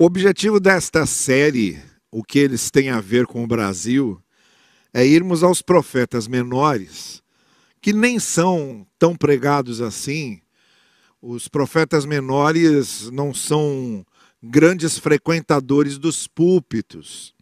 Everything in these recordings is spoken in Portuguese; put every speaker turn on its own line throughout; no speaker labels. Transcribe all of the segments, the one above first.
O objetivo desta série, o que eles têm a ver com o Brasil, é irmos aos profetas menores, que nem são tão pregados assim. Os profetas menores não são grandes frequentadores dos púlpitos.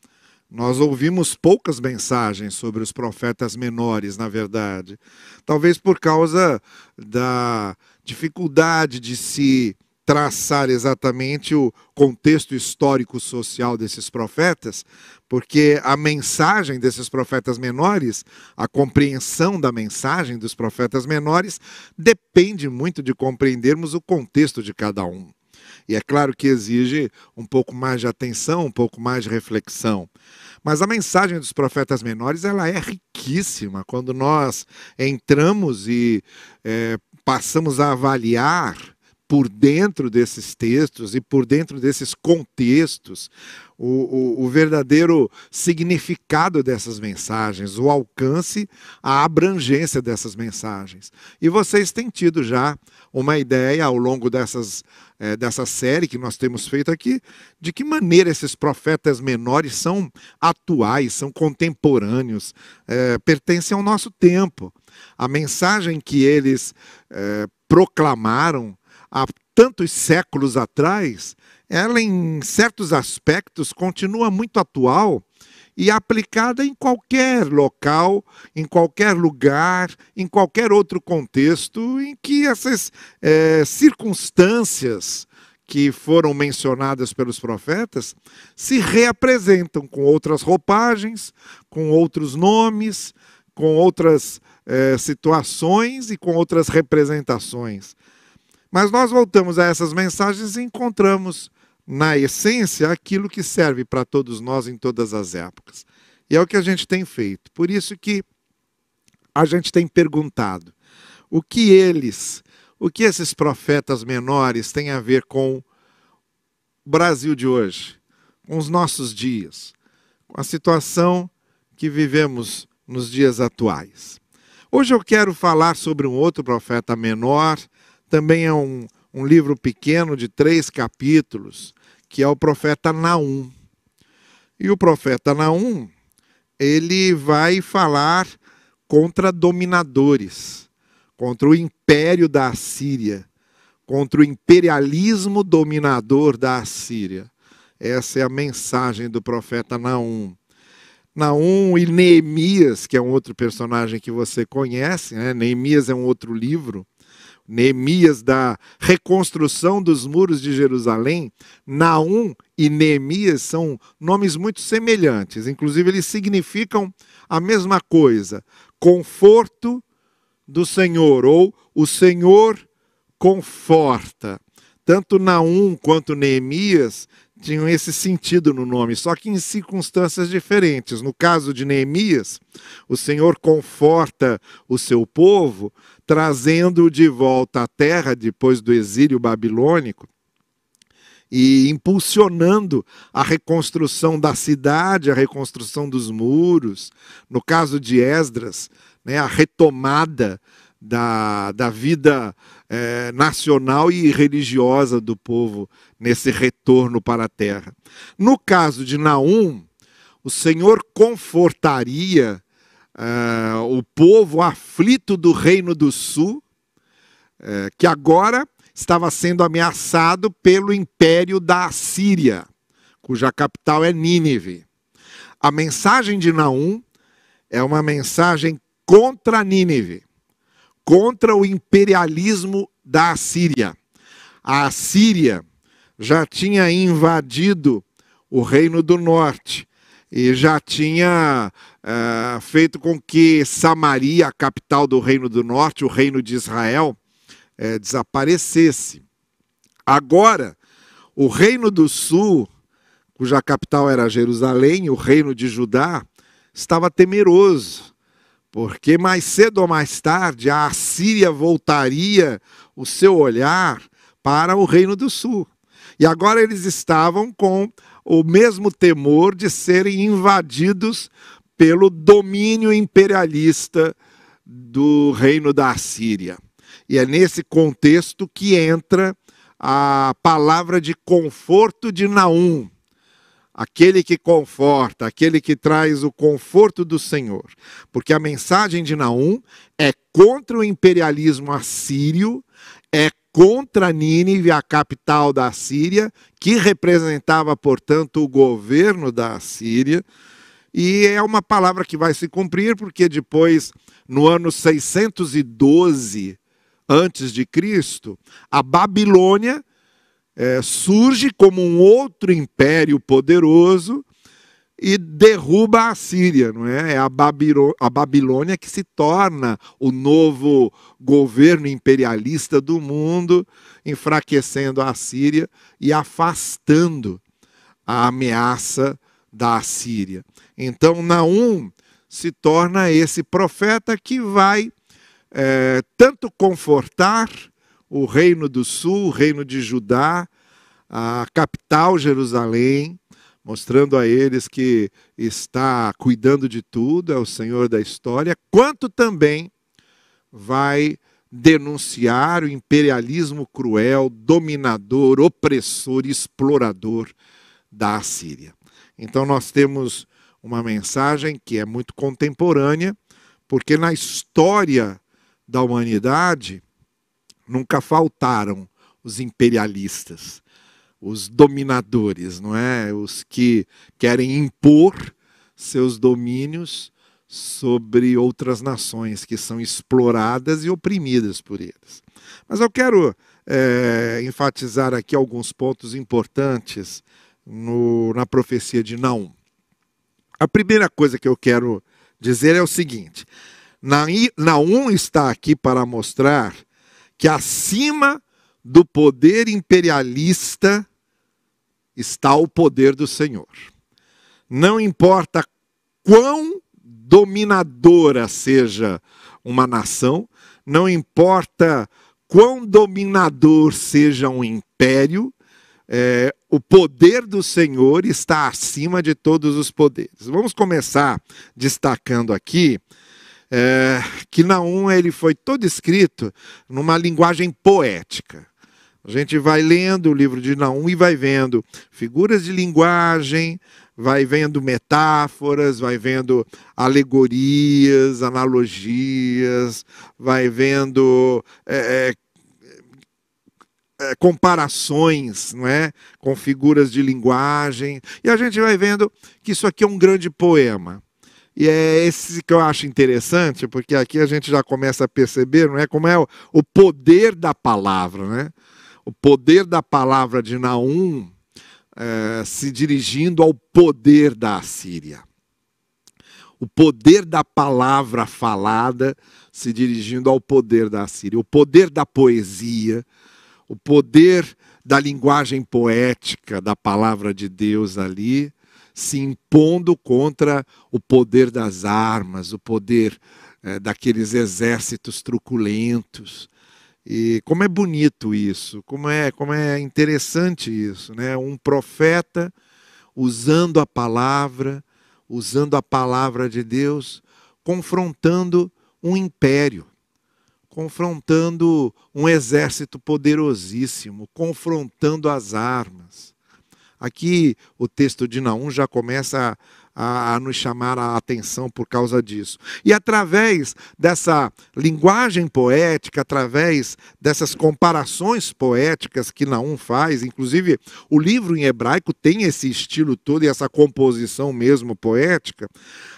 Nós ouvimos poucas mensagens sobre os profetas menores, na verdade. Talvez por causa da dificuldade de se traçar exatamente o contexto histórico-social desses profetas, porque a mensagem desses profetas menores, a compreensão da mensagem dos profetas menores, depende muito de compreendermos o contexto de cada um. E é claro que exige um pouco mais de atenção, um pouco mais de reflexão. Mas a mensagem dos profetas menores ela é riquíssima quando nós entramos e é, passamos a avaliar por dentro desses textos e por dentro desses contextos o, o, o, verdadeiro significado dessas mensagens, o alcance, a abrangência dessas mensagens. E vocês têm tido já uma ideia ao longo dessas, é, dessa série que nós temos feito aqui, de que maneira esses profetas menores são atuais, são contemporâneos, é, pertencem ao nosso tempo. A mensagem que eles é, proclamaram há tantos séculos atrás, ela em certos aspectos continua muito atual e aplicada em qualquer local, em qualquer lugar, em qualquer outro contexto em que essas é, circunstâncias que foram mencionadas pelos profetas se reapresentam com outras roupagens, com outros nomes, com outras é, situações e com outras representações. Mas nós voltamos a essas mensagens e encontramos, na essência, aquilo que serve para todos nós em todas as épocas. E é o que a gente tem feito. Por isso que a gente tem perguntado o que eles, o que esses profetas menores têm a ver com o Brasil de hoje, com os nossos dias, com a situação que vivemos nos dias atuais. Hoje eu quero falar sobre um outro profeta menor também é um, um livro pequeno de três capítulos, que é o profeta Naum. E o profeta Naum, ele vai falar contra dominadores, contra o império da Assíria, contra o imperialismo dominador da Assíria. Essa é a mensagem do profeta Naum. Naum e Neemias, que é um outro personagem que você conhece, né? Neemias é um outro livro. Neemias da reconstrução dos muros de Jerusalém, Naum e Neemias são nomes muito semelhantes, inclusive eles significam a mesma coisa: conforto do Senhor, ou o Senhor conforta. Tanto Naum quanto Neemias tinham esse sentido no nome, só que em circunstâncias diferentes. No caso de Neemias, o Senhor conforta o seu povo, trazendo-o de volta à terra depois do exílio babilônico e impulsionando a reconstrução da cidade, a reconstrução dos muros. No caso de Esdras, né, a retomada da, da vida é, nacional e religiosa do povo nesse retorno para a terra. No caso de Naum, o Senhor confortaria uh, o povo aflito do Reino do Sul, uh, que agora estava sendo ameaçado pelo império da Assíria, cuja capital é Nínive. A mensagem de Naum é uma mensagem contra Nínive, contra o imperialismo da Assíria. A Assíria já tinha invadido o Reino do Norte e já tinha uh, feito com que Samaria, a capital do Reino do Norte, o Reino de Israel, uh, desaparecesse. Agora, o Reino do Sul, cuja capital era Jerusalém, o Reino de Judá, estava temeroso, porque mais cedo ou mais tarde a Assíria voltaria o seu olhar para o Reino do Sul. E agora eles estavam com o mesmo temor de serem invadidos pelo domínio imperialista do reino da Assíria. E é nesse contexto que entra a palavra de conforto de Naum aquele que conforta, aquele que traz o conforto do Senhor. Porque a mensagem de Naum é contra o imperialismo assírio, contra Nínive, a capital da Síria, que representava, portanto, o governo da Síria. E é uma palavra que vai se cumprir, porque depois, no ano 612 antes de Cristo, a Babilônia é, surge como um outro império poderoso e derruba a Síria, não é? É a, a Babilônia que se torna o novo governo imperialista do mundo, enfraquecendo a Síria e afastando a ameaça da Síria. Então, Naum se torna esse profeta que vai é, tanto confortar o reino do sul, o reino de Judá, a capital Jerusalém, mostrando a eles que está cuidando de tudo, é o Senhor da história, quanto também vai denunciar o imperialismo cruel, dominador, opressor, explorador da Assíria. Então nós temos uma mensagem que é muito contemporânea, porque na história da humanidade nunca faltaram os imperialistas, os dominadores, não é? Os que querem impor seus domínios sobre outras nações que são exploradas e oprimidas por eles. Mas eu quero é, enfatizar aqui alguns pontos importantes no, na profecia de Naum. A primeira coisa que eu quero dizer é o seguinte: Naum está aqui para mostrar que acima do poder imperialista está o poder do Senhor. Não importa quão dominadora seja uma nação, não importa quão dominador seja um império, é, o poder do Senhor está acima de todos os poderes. Vamos começar destacando aqui é, que Naum ele foi todo escrito numa linguagem poética. A gente vai lendo o livro de Naum e vai vendo figuras de linguagem, vai vendo metáforas, vai vendo alegorias, analogias, vai vendo é, é, é comparações não é? com figuras de linguagem, e a gente vai vendo que isso aqui é um grande poema. E é esse que eu acho interessante, porque aqui a gente já começa a perceber, não é como é o, poder da palavra, né? O poder da palavra de Naum é, se dirigindo ao poder da Assíria. O poder da palavra falada se dirigindo ao poder da Assíria. O poder da poesia, o poder da linguagem poética da palavra de Deus ali se impondo contra o poder das armas, o poder é, daqueles exércitos truculentos. E como é bonito isso, como é, como é interessante isso, né? Um profeta usando a palavra, usando a palavra de Deus, confrontando um império, confrontando um exército poderosíssimo, confrontando as armas. Aqui o texto de Naum já começa a, a, nos chamar a atenção por causa disso. E através dessa linguagem poética, através dessas comparações poéticas que Naum faz, inclusive o livro em hebraico tem esse estilo todo e essa composição mesmo poética,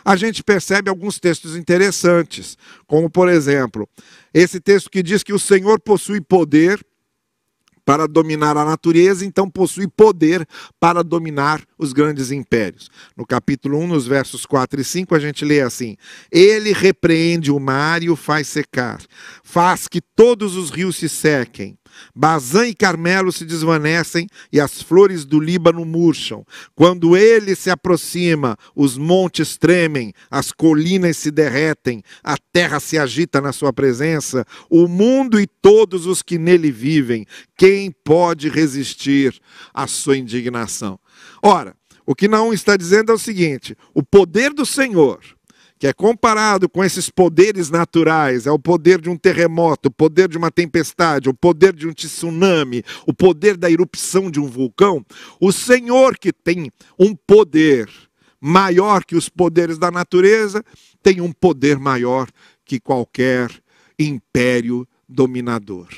a gente percebe alguns textos interessantes, como por exemplo, esse texto que diz que o Senhor possui poder para dominar a natureza, então possui poder para dominar os grandes impérios. No capítulo 1, nos versos 4 e 5, a gente lê assim: Ele repreende o mar e o faz secar, faz que todos os rios se sequem. Bazã e Carmelo se desvanecem e as flores do Líbano murcham. Quando ele se aproxima, os montes tremem, as colinas se derretem, a terra se agita na sua presença, o mundo e todos os que nele vivem. Quem pode resistir à sua indignação? Ora, o que não está dizendo é o seguinte: o poder do Senhor que é comparado com esses poderes naturais, é o poder de um terremoto, o poder de uma tempestade, o poder de um tsunami, o poder da erupção de um vulcão, o Senhor que tem um poder maior que os poderes da natureza, tem um poder maior que qualquer império dominador.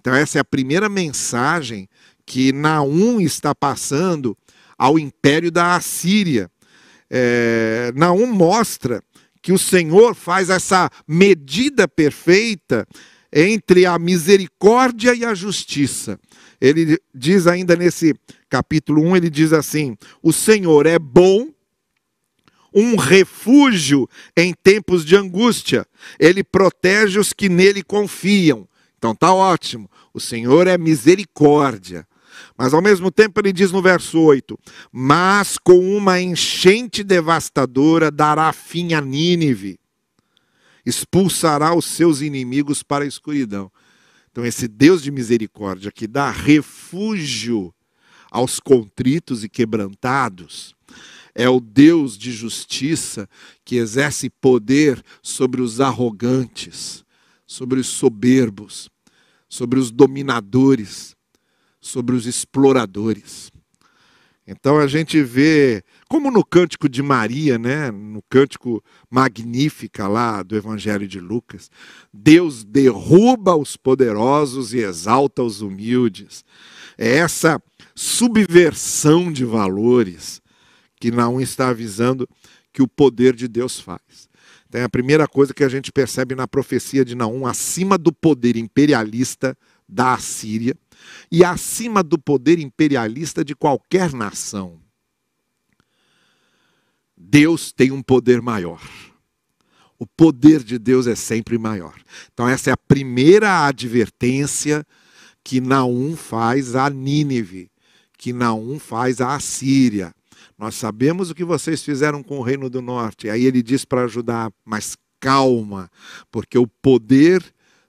Então, essa é a primeira mensagem que Naum está passando ao império da Assíria. É, Naum mostra que o Senhor faz essa medida perfeita entre a misericórdia e a justiça. Ele diz ainda nesse capítulo 1, ele diz assim: O Senhor é bom um refúgio em tempos de angústia. Ele protege os que nele confiam. Então tá ótimo. O Senhor é misericórdia. Mas ao mesmo tempo ele diz no verso 8: Mas com uma enchente devastadora dará fim a Nínive, expulsará os seus inimigos para a escuridão. Então, esse Deus de misericórdia que dá refúgio aos contritos e quebrantados, é o Deus de justiça que exerce poder sobre os arrogantes, sobre os soberbos, sobre os dominadores, sobre os exploradores. Então a gente vê, como no cântico de Maria, né, no cântico magnífica lá do Evangelho de Lucas, Deus derruba os poderosos e exalta os humildes. É essa subversão de valores que Naum está avisando que o poder de Deus faz. Então, é a primeira coisa que a gente percebe na profecia de Naum, acima do poder imperialista da Assíria e acima do poder imperialista de qualquer nação. Deus tem um poder maior. O poder de Deus é sempre maior. Então, essa é a primeira advertência que Naum faz a Nínive, que Naum faz à Assíria. Nós sabemos o que vocês fizeram com o reino do norte. Aí ele diz para ajudar, mas calma, porque o poder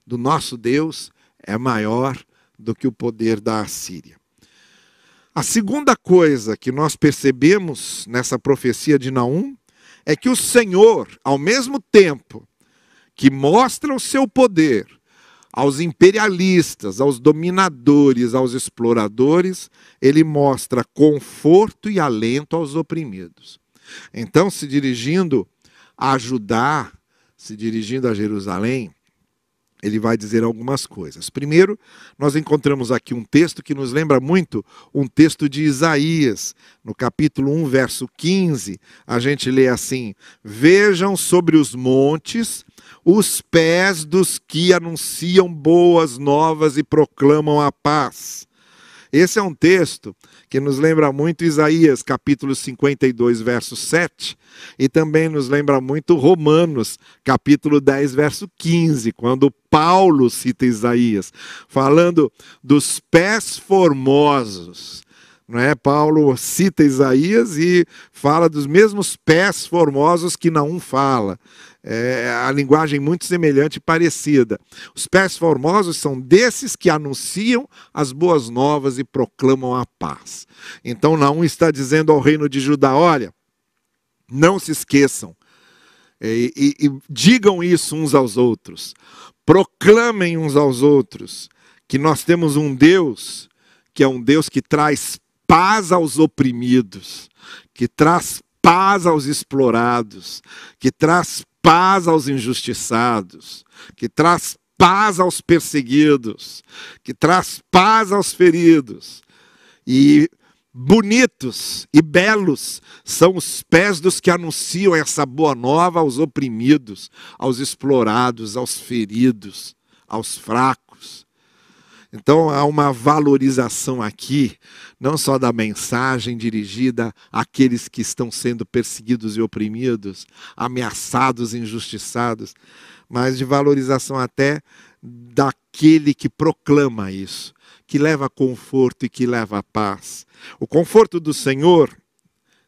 do nosso Deus é maior do que o poder da Assíria. A segunda coisa que nós percebemos nessa profecia de Naum é que o Senhor, ao mesmo tempo que mostra o seu poder, aos imperialistas, aos dominadores, aos exploradores, ele mostra conforto e alento aos oprimidos. Então, se dirigindo a Judá, se dirigindo a Jerusalém, ele vai dizer algumas coisas. Primeiro, nós encontramos aqui um texto que nos lembra muito um texto de Isaías. No capítulo 1, verso 15, a gente lê assim: Vejam sobre os montes os pés dos que anunciam boas novas e proclamam a paz. Esse é um texto que nos lembra muito Isaías, capítulo 52, verso 7, e também nos lembra muito Romanos, capítulo 10, verso 15, quando Paulo cita Isaías, falando dos pés formosos. Não é? Paulo cita Isaías e fala dos mesmos pés formosos que Naum fala é, a linguagem muito semelhante e parecida. Os pés formosos são desses que anunciam as boas novas e proclamam a paz. Então, Naum está dizendo ao reino de Judá: olha, não se esqueçam, e, e, e digam isso uns aos outros, proclamem uns aos outros que nós temos um Deus que é um Deus que traz paz aos oprimidos, que traz paz aos explorados, que traz paz aos injustiçados, que traz paz aos perseguidos, que traz paz aos feridos. E bonitos e belos são os pés dos que anunciam essa boa nova aos oprimidos, aos explorados, aos feridos, aos fracos. Então há uma valorização aqui, não só da mensagem dirigida àqueles que estão sendo perseguidos e oprimidos, ameaçados injustiçados, mas de valorização até daquele que proclama isso, que leva conforto e que leva paz. O conforto do Senhor,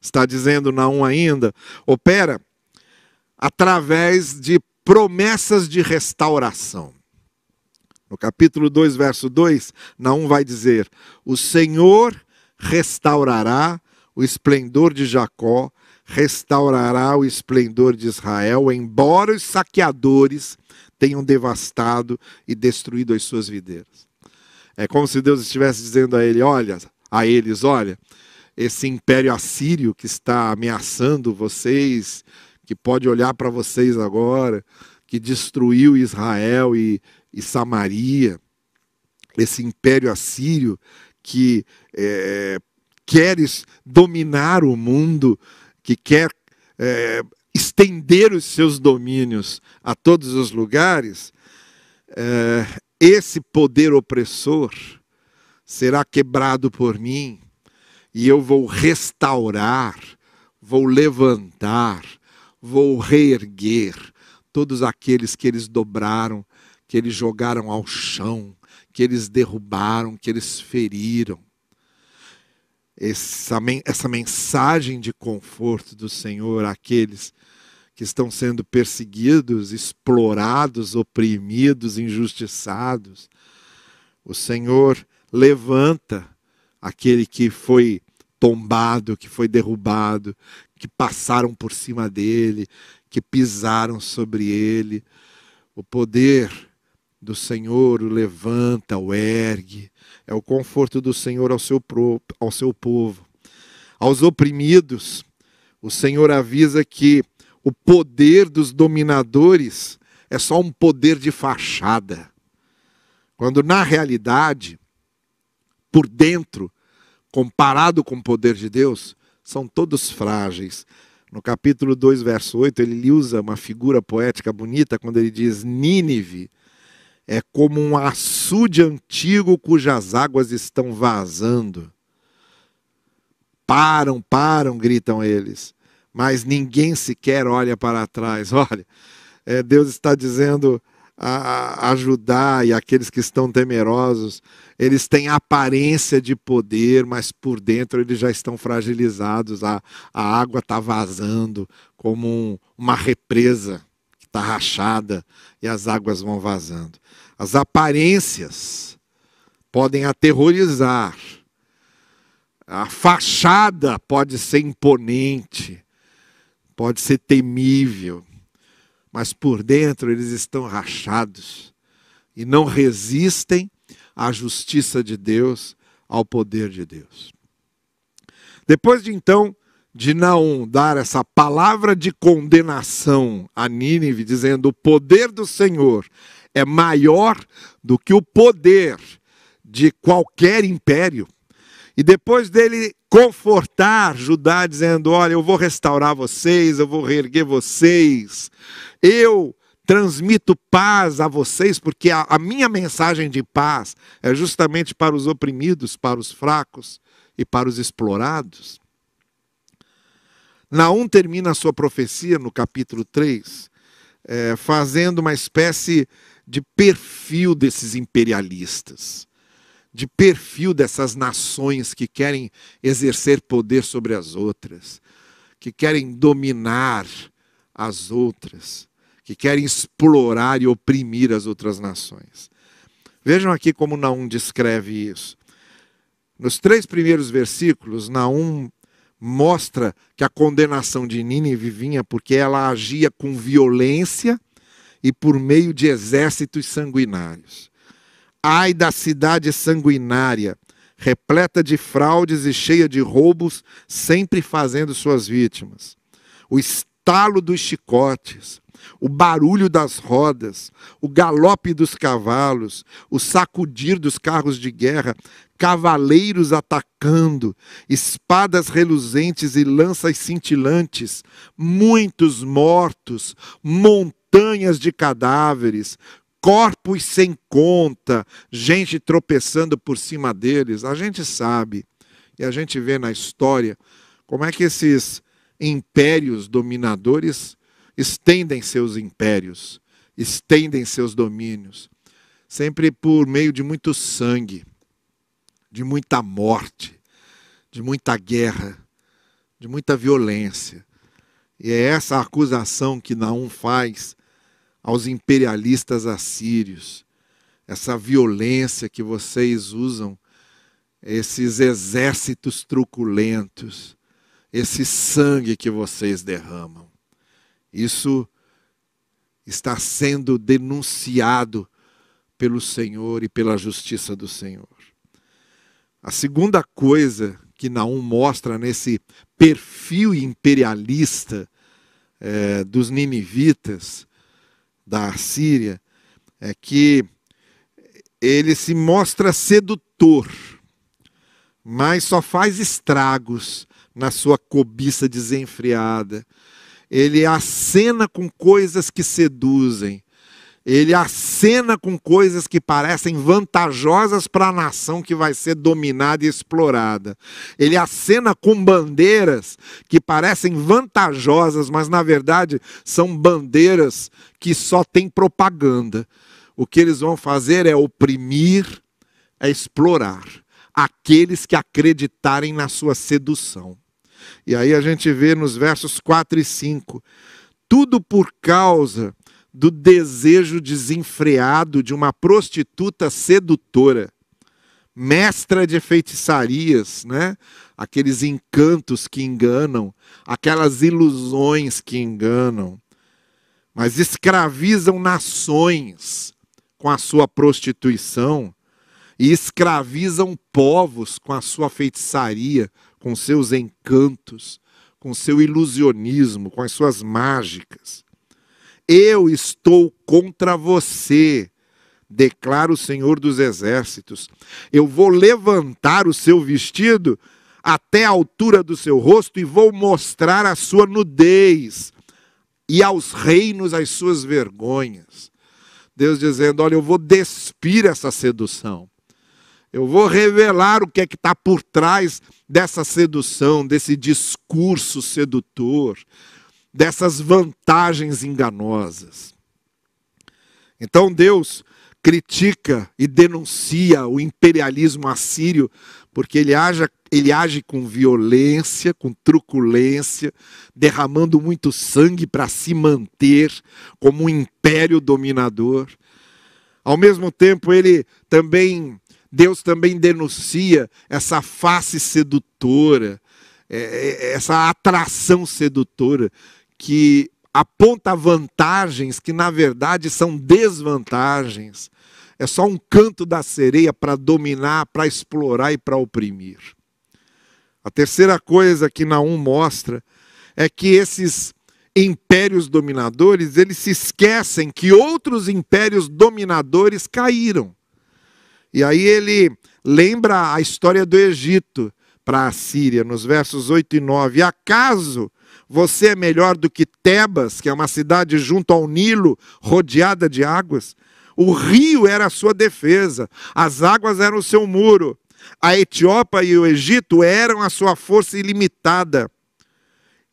está dizendo Naum ainda, opera através de promessas de restauração. No capítulo 2, verso 2, Naum vai dizer: O Senhor restaurará o esplendor de Jacó, restaurará o esplendor de Israel, embora os saqueadores tenham devastado e destruído as suas videiras. É como se Deus estivesse dizendo a ele, olha, a eles, olha, esse império assírio que está ameaçando vocês, que pode olhar para vocês agora, que destruiu Israel e, e Samaria, esse império assírio que é, quer dominar o mundo, que quer é, estender os seus domínios a todos os lugares, é, esse poder opressor será quebrado por mim e eu vou restaurar, vou levantar, vou reerguer todos aqueles que eles dobraram, que eles jogaram ao chão, que eles derrubaram, que eles feriram essa, essa mensagem de conforto do Senhor àqueles que estão sendo perseguidos, explorados, oprimidos, injustiçados. O Senhor levanta aquele que foi tombado, que foi derrubado, que passaram por cima dele, que pisaram sobre ele. O poder do Senhor o levanta, o ergue, é o conforto do Senhor ao seu, ao seu povo. Aos oprimidos, o Senhor avisa que o poder dos dominadores é só um poder de fachada. Quando na realidade, por dentro, comparado com o poder de Deus, são todos frágeis. No capítulo 2, verso 8, ele usa uma figura poética bonita quando ele diz: Nínive é como um açude antigo cujas águas estão vazando. Param, param, gritam eles, mas ninguém sequer olha para trás. Olha, é, Deus está dizendo a ajudar e aqueles que estão temerosos, eles têm aparência de poder, mas por dentro eles já estão fragilizados. A, a água está vazando como um, uma represa que está rachada e as águas vão vazando. As aparências podem aterrorizar. A fachada pode ser imponente, pode ser temível, mas por dentro eles estão rachados e não resistem à justiça de Deus, ao poder de Deus. Depois de então de Naum dar essa palavra de condenação a Nínive, dizendo: o poder do Senhor é maior do que o poder de qualquer império. E depois dele confortar Judá, dizendo: Olha, eu vou restaurar vocês, eu vou reerguer vocês, eu transmito paz a vocês, porque a, a, minha mensagem de paz é justamente para os oprimidos, para os fracos e para os explorados. Naum termina a sua profecia no capítulo 3, é, fazendo uma espécie de perfil desses imperialistas, de perfil dessas nações que querem exercer poder sobre as outras, que querem dominar as outras, que querem explorar e oprimir as outras nações. Vejam aqui como Naum descreve isso. Nos três primeiros versículos, Naum mostra que a condenação de Nínive vinha porque ela agia com violência e por meio de exércitos sanguinários. Ai da cidade sanguinária, repleta de fraudes e cheia de roubos, sempre fazendo suas vítimas. O estalo dos chicotes, o barulho das rodas, o galope dos cavalos, o sacudir dos carros de guerra, cavaleiros atacando, espadas reluzentes e lanças cintilantes, muitos mortos, montanhas de cadáveres, corpos sem conta, gente tropeçando por cima deles. A gente sabe, e a gente vê na história, como é que esses impérios dominadores estendem seus impérios, estendem seus domínios, sempre por meio de muito sangue, de muita morte, de muita guerra, de muita violência. E é essa acusação que Naum faz aos imperialistas assírios, essa violência que vocês usam, esses exércitos truculentos, esse sangue que vocês derramam. Isso está sendo denunciado pelo Senhor e pela justiça do Senhor. A segunda coisa que Naum mostra nesse perfil imperialista é, dos ninivitas da Síria é que ele se mostra sedutor, mas só faz estragos na sua cobiça desenfreada. Ele acena com coisas que seduzem. Ele acena com coisas que parecem vantajosas para a nação que vai ser dominada e explorada. Ele acena com bandeiras que parecem vantajosas, mas na verdade são bandeiras que só têm propaganda. O que eles vão fazer é oprimir, é explorar aqueles que acreditarem na sua sedução. E aí a gente vê nos versos 4 e 5, tudo por causa do desejo desenfreado de uma prostituta sedutora, mestra de feitiçarias, né? Aqueles encantos que enganam, aquelas ilusões que enganam, mas escravizam nações com a sua prostituição e escravizam povos com a sua feitiçaria, com seus encantos, com seu ilusionismo, com as suas mágicas. Eu estou contra você, declara o Senhor dos Exércitos. Eu vou levantar o seu vestido até a altura do seu rosto e vou mostrar a sua nudez e aos reinos as suas vergonhas. Deus dizendo: Olha, eu vou despir essa sedução. Eu vou revelar o que é que está por trás dessa sedução, desse discurso sedutor, dessas vantagens enganosas. Então Deus critica e denuncia o imperialismo assírio, porque ele age, ele age com violência, com truculência, derramando muito sangue para se manter como um império dominador. Ao mesmo tempo, ele também Deus também denuncia essa face sedutora, é, é, essa atração sedutora que aponta vantagens que na verdade são desvantagens. É só um canto da sereia para dominar, para explorar e para oprimir. A terceira coisa que Naum mostra é que esses impérios dominadores, eles se esquecem que outros impérios dominadores caíram. E aí ele lembra a história do Egito para a Síria, nos versos 8 e 9. Acaso você é melhor do que Tebas, que é uma cidade junto ao Nilo, rodeada de águas? O rio era a sua defesa, as águas eram o seu muro. A Etiópia e o Egito eram a sua força ilimitada.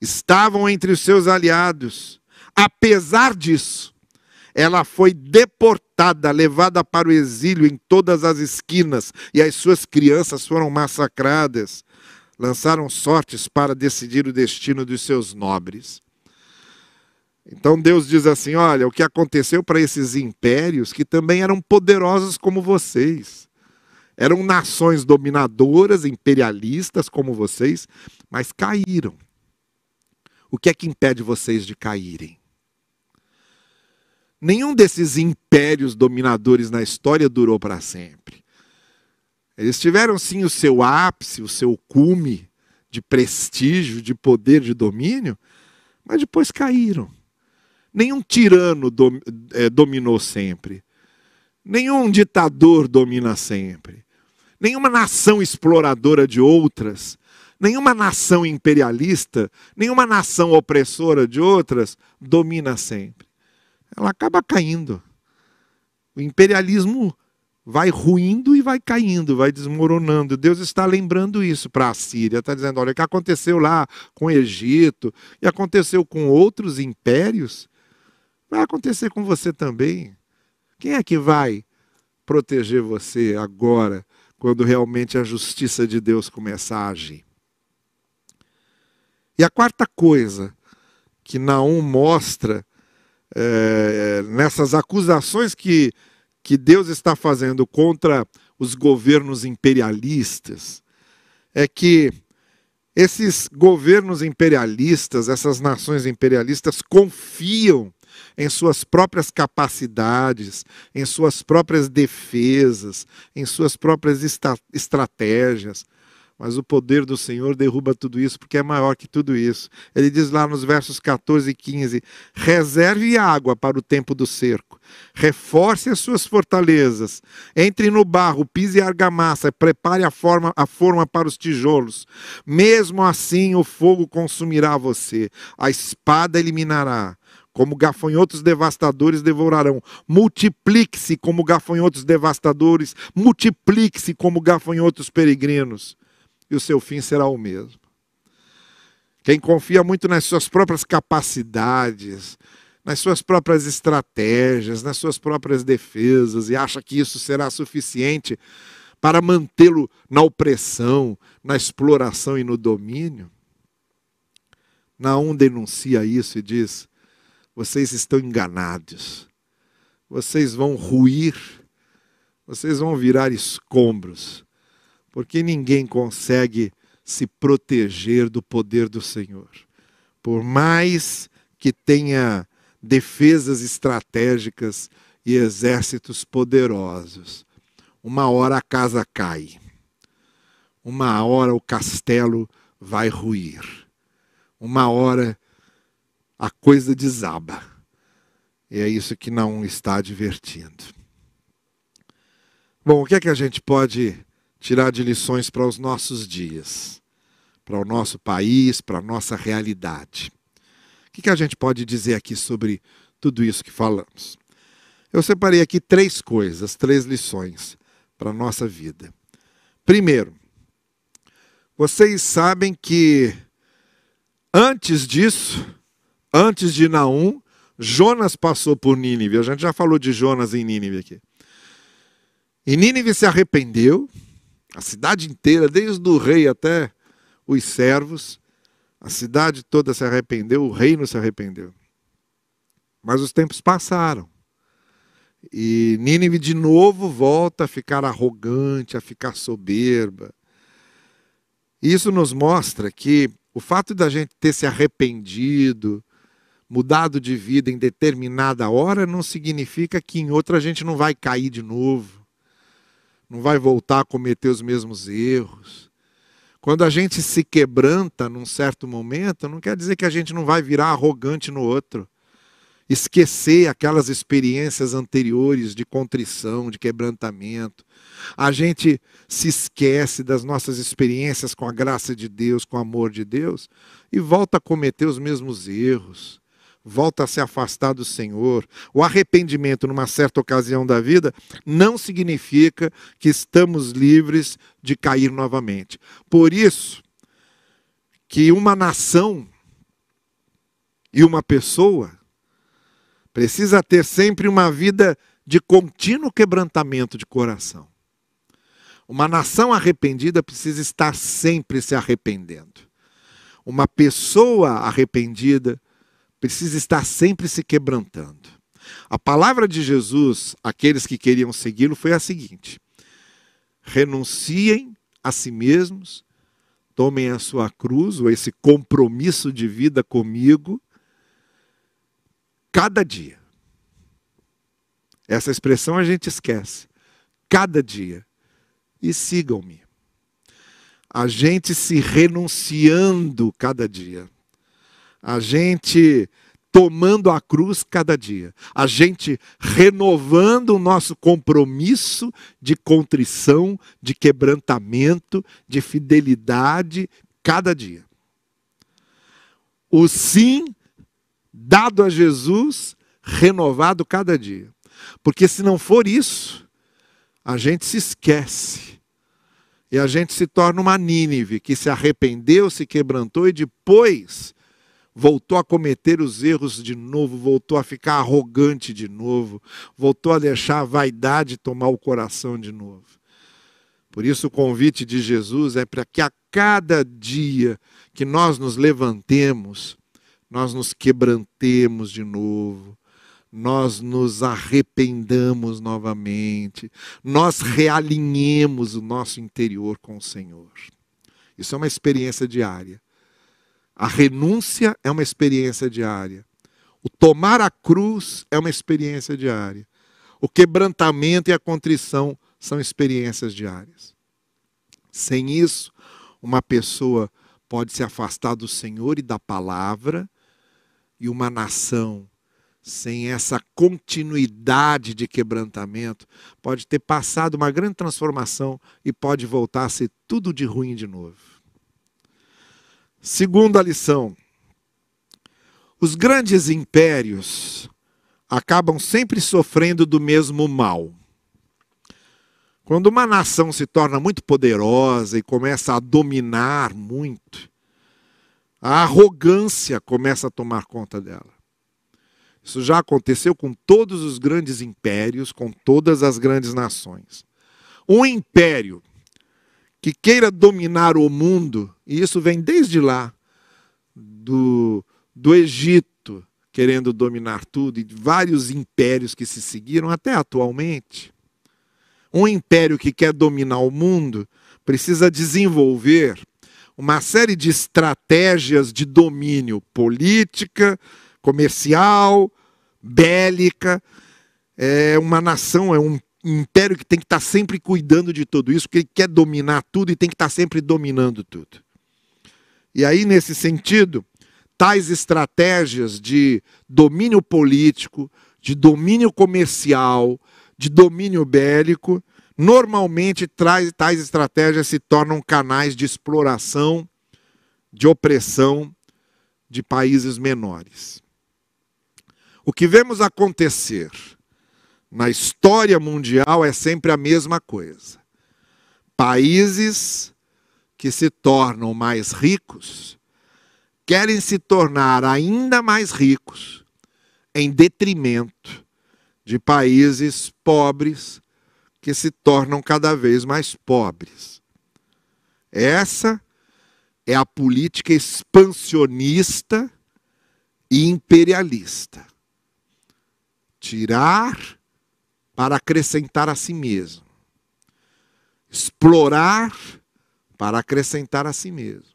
Estavam entre os seus aliados. Apesar disso, ela foi deportada, levada para o exílio em todas as esquinas, e as suas crianças foram massacradas. Lançaram sortes para decidir o destino dos seus nobres. Então Deus diz assim: olha, o que aconteceu para esses impérios, que também eram poderosos como vocês, eram nações dominadoras, imperialistas como vocês, mas caíram. O que é que impede vocês de caírem? Nenhum desses impérios dominadores na história durou para sempre. Eles tiveram sim o seu ápice, o seu cume de prestígio, de poder, de domínio, mas depois caíram. Nenhum tirano dom, é, dominou sempre. Nenhum ditador domina sempre. Nenhuma nação exploradora de outras, nenhuma nação imperialista, nenhuma nação opressora de outras domina sempre ela acaba caindo. O imperialismo vai ruindo e vai caindo, vai desmoronando. Deus está lembrando isso para a Síria. Está dizendo: olha, o que aconteceu lá com o Egito e aconteceu com outros impérios, vai acontecer com você também. Quem é que vai proteger você agora, quando realmente a justiça de Deus começar a agir? E a quarta coisa que Naum mostra é, nessas acusações que, que Deus está fazendo contra os governos imperialistas, é que Esses governos imperialistas, essas nações imperialistas confiam em suas próprias capacidades, em suas próprias defesas, em suas próprias estratégias. Mas o poder do Senhor derruba tudo isso, porque é maior que tudo isso. Ele diz lá nos versos 14 e 15: reserve água para o tempo do cerco, reforce as suas fortalezas, entre no barro, pise a argamassa, prepare a forma, a forma para os tijolos. Mesmo assim, o fogo consumirá você, a espada eliminará como gafanhotos devastadores devorarão. Multiplique-se como gafanhotos devastadores, multiplique-se como gafanhotos peregrinos, e o seu fim será o mesmo. Quem confia muito nas suas próprias capacidades, nas suas próprias estratégias, nas suas próprias defesas e acha que isso será suficiente para mantê-lo na opressão, na exploração e no domínio. Naum denuncia isso e diz: vocês estão enganados. Vocês vão ruir, vocês vão virar escombros, porque ninguém consegue se proteger do poder do Senhor. Por mais que tenha defesas estratégicas e exércitos poderosos, uma hora a casa cai, uma hora o castelo vai ruir, uma hora a coisa desaba. E é isso que não está advertindo. Bom, o que é que a gente pode tirar de lições para os nossos dias, para o nosso país, para a nossa realidade? O que, que a gente pode dizer aqui sobre tudo isso que falamos? Eu separei aqui três coisas, três lições para a nossa vida. Primeiro, vocês sabem que antes disso, Antes de Naum, Jonas passou por Nínive. A gente já falou de Jonas em Nínive aqui. E Nínive se arrependeu, a cidade inteira, desde o rei até os servos, a cidade toda se arrependeu, o reino se arrependeu. Mas os tempos passaram. E Nínive de novo volta a ficar arrogante, a ficar soberba. Isso nos mostra que o fato da gente ter se arrependido, mudado de vida em determinada hora, não significa que em outra a gente não vai cair de novo, não vai voltar a cometer os mesmos erros. Quando a gente se quebranta num certo momento, não quer dizer que a gente não vai virar arrogante no outro. Esquecer aquelas experiências anteriores de contrição, de quebrantamento. A gente se esquece das nossas experiências com a graça de Deus, com o amor de Deus, e volta a cometer os mesmos erros volta a se afastar do Senhor. O arrependimento, numa certa ocasião da vida, não significa que estamos livres de cair novamente. Por isso, que uma nação e uma pessoa precisa ter sempre uma vida de contínuo quebrantamento de coração. Uma nação arrependida precisa estar sempre se arrependendo. Uma pessoa arrependida precisa estar sempre se quebrantando. A palavra de Jesus, aqueles que queriam segui-lo, foi a seguinte: renunciem a si mesmos, tomem a sua cruz, ou esse compromisso de vida comigo, cada dia. Essa expressão a gente esquece. Cada dia. E sigam-me. A gente se renunciando cada dia a gente tomando a cruz cada dia, a gente renovando o nosso compromisso de contrição, de quebrantamento, de fidelidade cada dia. O sim dado a Jesus, renovado cada dia. Porque se não for isso, a gente se esquece. E a gente se torna uma Nínive que se arrependeu, se quebrantou e depois voltou a cometer os erros de novo, voltou a ficar arrogante de novo, voltou a deixar a vaidade tomar o coração de novo. Por isso, o convite de Jesus é para que a cada dia que nós nos levantemos, nós nos quebrantemos de novo, nós nos arrependamos novamente, nós realinhemos o nosso interior com o Senhor. Isso é uma experiência diária. A renúncia é uma experiência diária. O tomar a cruz é uma experiência diária. O quebrantamento e a contrição são experiências diárias. Sem isso, uma pessoa pode se afastar do Senhor e da palavra, e uma nação sem essa continuidade de quebrantamento pode ter passado uma grande transformação e pode voltar a ser tudo de ruim de novo. Segunda lição: os grandes impérios acabam sempre sofrendo do mesmo mal. Quando uma nação se torna muito poderosa e começa a dominar muito, a arrogância começa a tomar conta dela. Isso já aconteceu com todos os grandes impérios, com todas as grandes nações. Um império que queira dominar o mundo, e isso vem desde lá, do, do Egito, querendo dominar tudo, e vários impérios que se seguiram até atualmente. Um império que quer dominar o mundo precisa desenvolver uma série de estratégias de domínio política, comercial, bélica. É uma nação, é um império que tem que estar sempre cuidando de tudo isso, porque ele quer dominar tudo e tem que estar sempre dominando tudo. E aí, nesse sentido, tais estratégias de domínio político, de domínio comercial, de domínio bélico, normalmente tais estratégias se tornam canais de exploração, de opressão de países menores. O que vemos acontecer na história mundial é sempre a mesma coisa. Países que se tornam mais ricos querem se tornar ainda mais ricos em detrimento de países pobres que se tornam cada vez mais pobres. Essa é a política expansionista e imperialista tirar para acrescentar a si mesmo, explorar para acrescentar a si mesmo.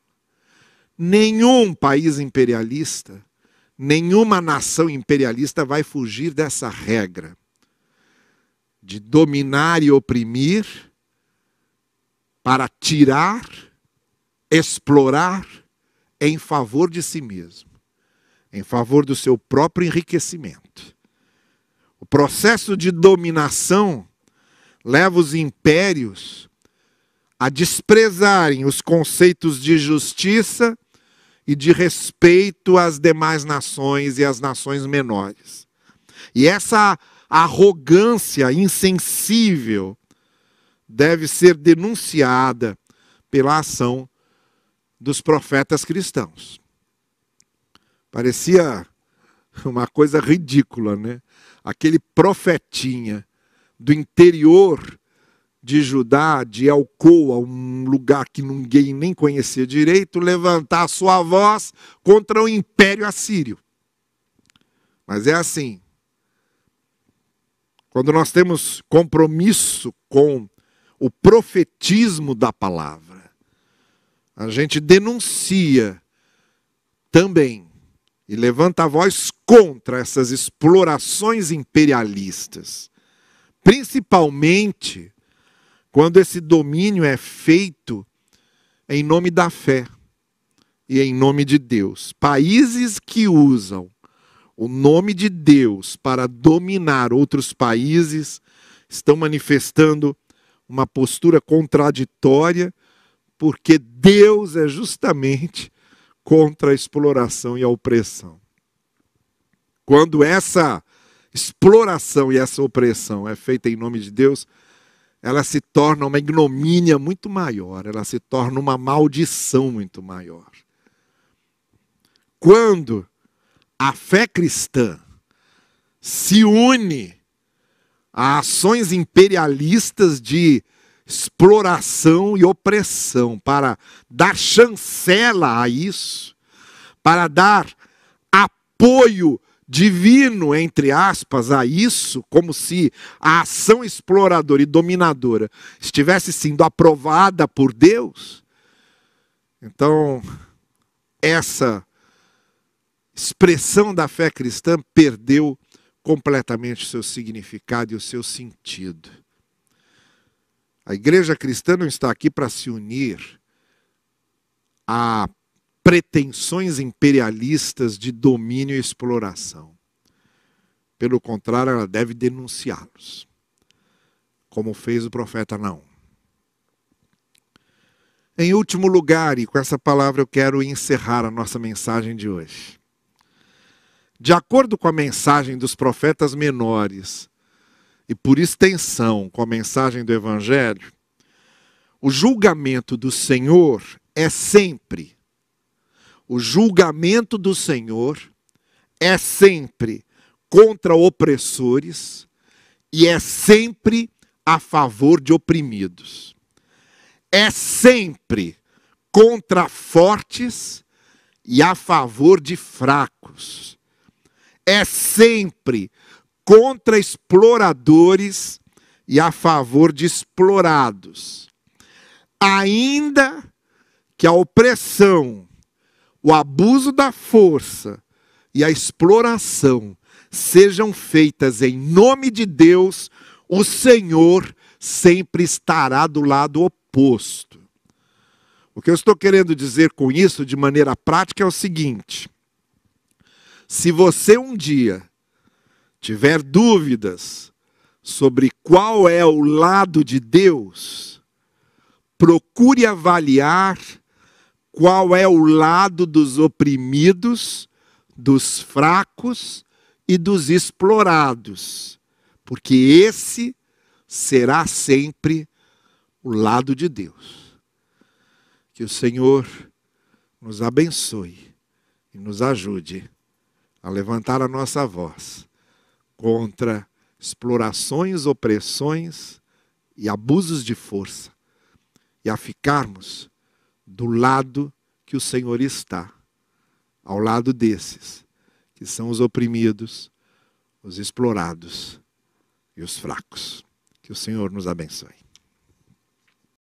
Nenhum país imperialista, nenhuma nação imperialista vai fugir dessa regra de dominar e oprimir para tirar, explorar em favor de si mesmo, em favor do seu próprio enriquecimento. O processo de dominação leva os impérios a desprezarem os conceitos de justiça e de respeito às demais nações e às nações menores. E essa arrogância insensível deve ser denunciada pela ação dos profetas cristãos. Parecia uma coisa ridícula, né? Aquele profetinha do interior de Judá, de Alcoa, um lugar que ninguém nem conhecia direito, levantar a sua voz contra o império assírio. Mas é assim. Quando nós temos compromisso com o profetismo da palavra, a gente denuncia também e levanta a voz contra essas explorações imperialistas, principalmente quando esse domínio é feito em nome da fé e em nome de Deus. Países que usam o nome de Deus para dominar outros países estão manifestando uma postura contraditória, porque Deus é justamente contra a exploração e a opressão. Quando essa exploração e essa opressão é feita em nome de Deus, ela se torna uma ignomínia muito maior, ela se torna uma maldição muito maior. Quando a fé cristã se une a ações imperialistas de exploração e opressão, para dar chancela a isso, para dar apoio divino, entre aspas, a isso, como se a ação exploradora e dominadora estivesse sendo aprovada por Deus, Então, essa expressão da fé cristã perdeu completamente o seu significado e o seu sentido. A igreja cristã não está aqui para se unir a pretensões imperialistas de domínio e exploração. Pelo contrário, ela deve denunciá-los, como fez o profeta Naum. Em último lugar, e com essa palavra eu quero encerrar a nossa mensagem de hoje. De acordo com a mensagem dos profetas menores, e por extensão com a mensagem do Evangelho, o julgamento do Senhor é sempre, o julgamento do Senhor é sempre contra opressores e é sempre a favor de oprimidos é sempre contra fortes e a favor de fracos. É sempre contra exploradores e a favor de explorados. Ainda que a opressão, o abuso da força e a exploração sejam feitas em nome de Deus, o Senhor sempre estará do lado oposto. O que eu estou querendo dizer com isso, de maneira prática, é o seguinte: se você um dia tiver dúvidas sobre qual é o lado de Deus, procure avaliar qual é o lado dos oprimidos, dos fracos e dos explorados, porque esse será sempre o lado de Deus. Que o Senhor nos abençoe e nos ajude a levantar a nossa voz contra explorações, opressões e abusos de força e a ficarmos do lado que o Senhor está, ao lado desses que são os oprimidos, os explorados e os fracos. Que o Senhor nos abençoe.